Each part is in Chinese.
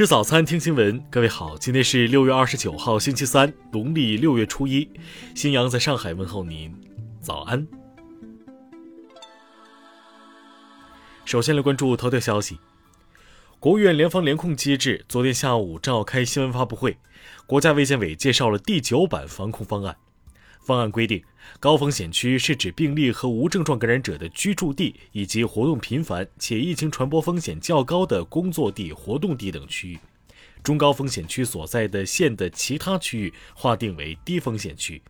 吃早餐，听新闻。各位好，今天是六月二十九号，星期三，农历六月初一。新阳在上海问候您，早安。首先来关注头条消息。国务院联防联控机制昨天下午召开新闻发布会，国家卫健委介绍了第九版防控方案。方案规定，高风险区是指病例和无症状感染者的居住地以及活动频繁且疫情传播风险较高的工作地、活动地等区域。中高风险区所在的县的其他区域划定为低风险区。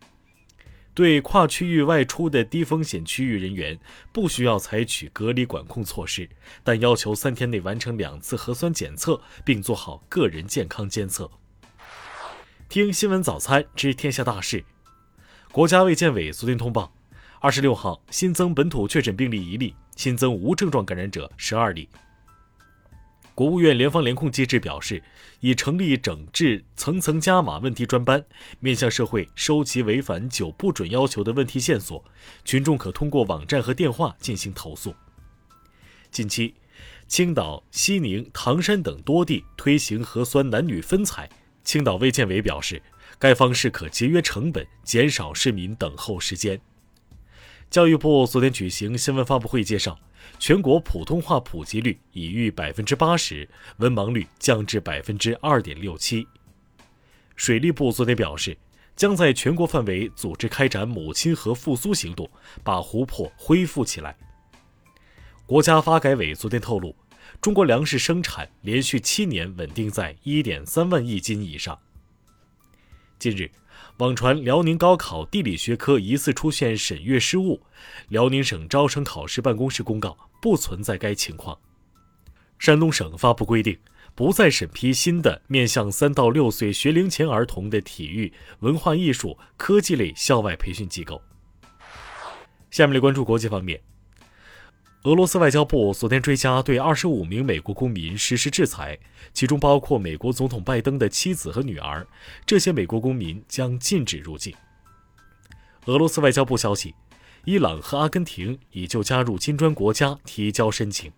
对跨区域外出的低风险区域人员，不需要采取隔离管控措施，但要求三天内完成两次核酸检测，并做好个人健康监测。听新闻早餐知天下大事。国家卫健委昨天通报，二十六号新增本土确诊病例一例，新增无症状感染者十二例。国务院联防联控机制表示，已成立整治层层加码问题专班，面向社会收集违反九不准要求的问题线索，群众可通过网站和电话进行投诉。近期，青岛、西宁、唐山等多地推行核酸男女分采，青岛卫健委表示。该方式可节约成本，减少市民等候时间。教育部昨天举行新闻发布会介绍，全国普通话普及率已逾百分之八十，文盲率降至百分之二点六七。水利部昨天表示，将在全国范围组织开展母亲河复苏行动，把湖泊恢复起来。国家发改委昨天透露，中国粮食生产连续七年稳定在一点三万亿斤以上。近日，网传辽宁高考地理学科疑似出现审阅失误，辽宁省招生考试办公室公告不存在该情况。山东省发布规定，不再审批新的面向三到六岁学龄前儿童的体育、文化艺术、科技类校外培训机构。下面来关注国际方面。俄罗斯外交部昨天追加对二十五名美国公民实施制裁，其中包括美国总统拜登的妻子和女儿。这些美国公民将禁止入境。俄罗斯外交部消息，伊朗和阿根廷已就加入金砖国家提交申请。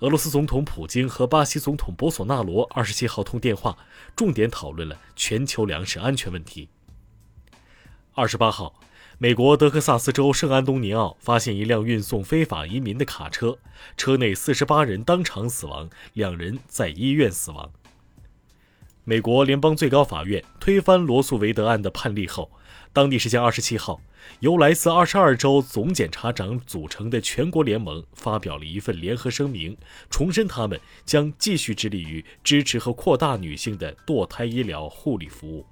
俄罗斯总统普京和巴西总统博索纳罗二十七号通电话，重点讨论了全球粮食安全问题。二十八号。美国德克萨斯州圣安东尼奥发现一辆运送非法移民的卡车，车内四十八人当场死亡，两人在医院死亡。美国联邦最高法院推翻罗素韦德案的判例后，当地时间二十七号，由来自二十二州总检察长组成的全国联盟发表了一份联合声明，重申他们将继续致力于支持和扩大女性的堕胎医疗护理服务。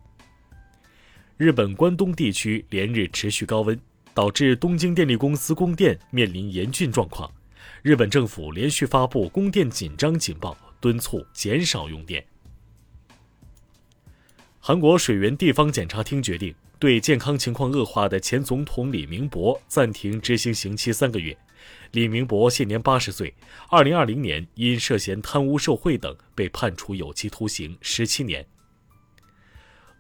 日本关东地区连日持续高温，导致东京电力公司供电面临严峻状况。日本政府连续发布供电紧张警报，敦促减少用电。韩国水源地方检察厅决定对健康情况恶化的前总统李明博暂停执行刑期三个月。李明博现年八十岁，二零二零年因涉嫌贪污受贿等被判处有期徒刑十七年。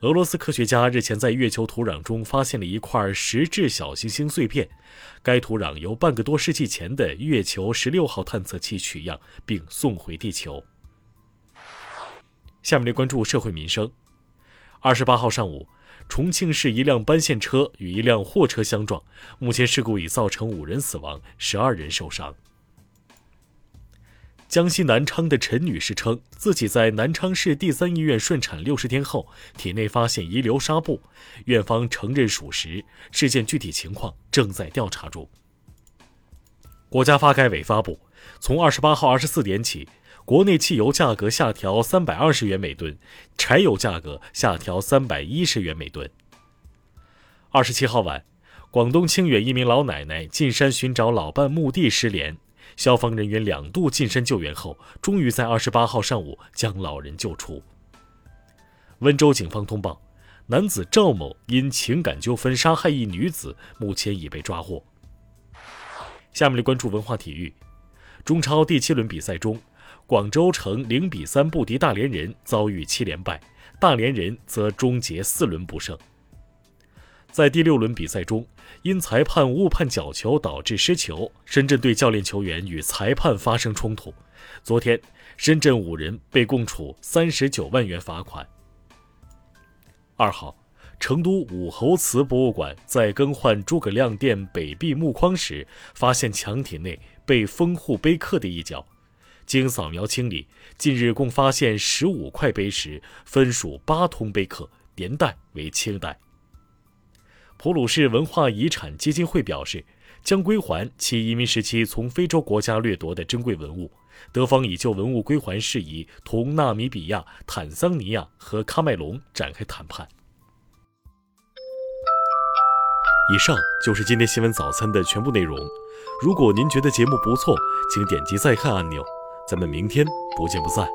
俄罗斯科学家日前在月球土壤中发现了一块石质小行星碎片，该土壤由半个多世纪前的月球十六号探测器取样并送回地球。下面来关注社会民生。二十八号上午，重庆市一辆班线车与一辆货车相撞，目前事故已造成五人死亡，十二人受伤。江西南昌的陈女士称，自己在南昌市第三医院顺产六十天后，体内发现遗留纱布，院方承认属实，事件具体情况正在调查中。国家发改委发布，从二十八号二十四点起，国内汽油价格下调三百二十元每吨，柴油价格下调三百一十元每吨。二十七号晚，广东清远一名老奶奶进山寻找老伴墓地失联。消防人员两度进山救援后，终于在二十八号上午将老人救出。温州警方通报，男子赵某因情感纠纷杀害一女子，目前已被抓获。下面来关注文化体育。中超第七轮比赛中，广州城零比三不敌大连人，遭遇七连败，大连人则终结四轮不胜。在第六轮比赛中，因裁判误判角球导致失球，深圳队教练球员与裁判发生冲突。昨天，深圳五人被共处三十九万元罚款。二号，成都武侯祠博物馆在更换诸葛亮殿北壁木框时，发现墙体内被封户碑刻的一角。经扫描清理，近日共发现十五块碑石，分属八通碑刻，年代为清代。普鲁士文化遗产基金会表示，将归还其移民时期从非洲国家掠夺的珍贵文物。德方已就文物归还事宜同纳米比亚、坦桑尼亚和喀麦隆展开谈判。以上就是今天新闻早餐的全部内容。如果您觉得节目不错，请点击再看按钮。咱们明天不见不散。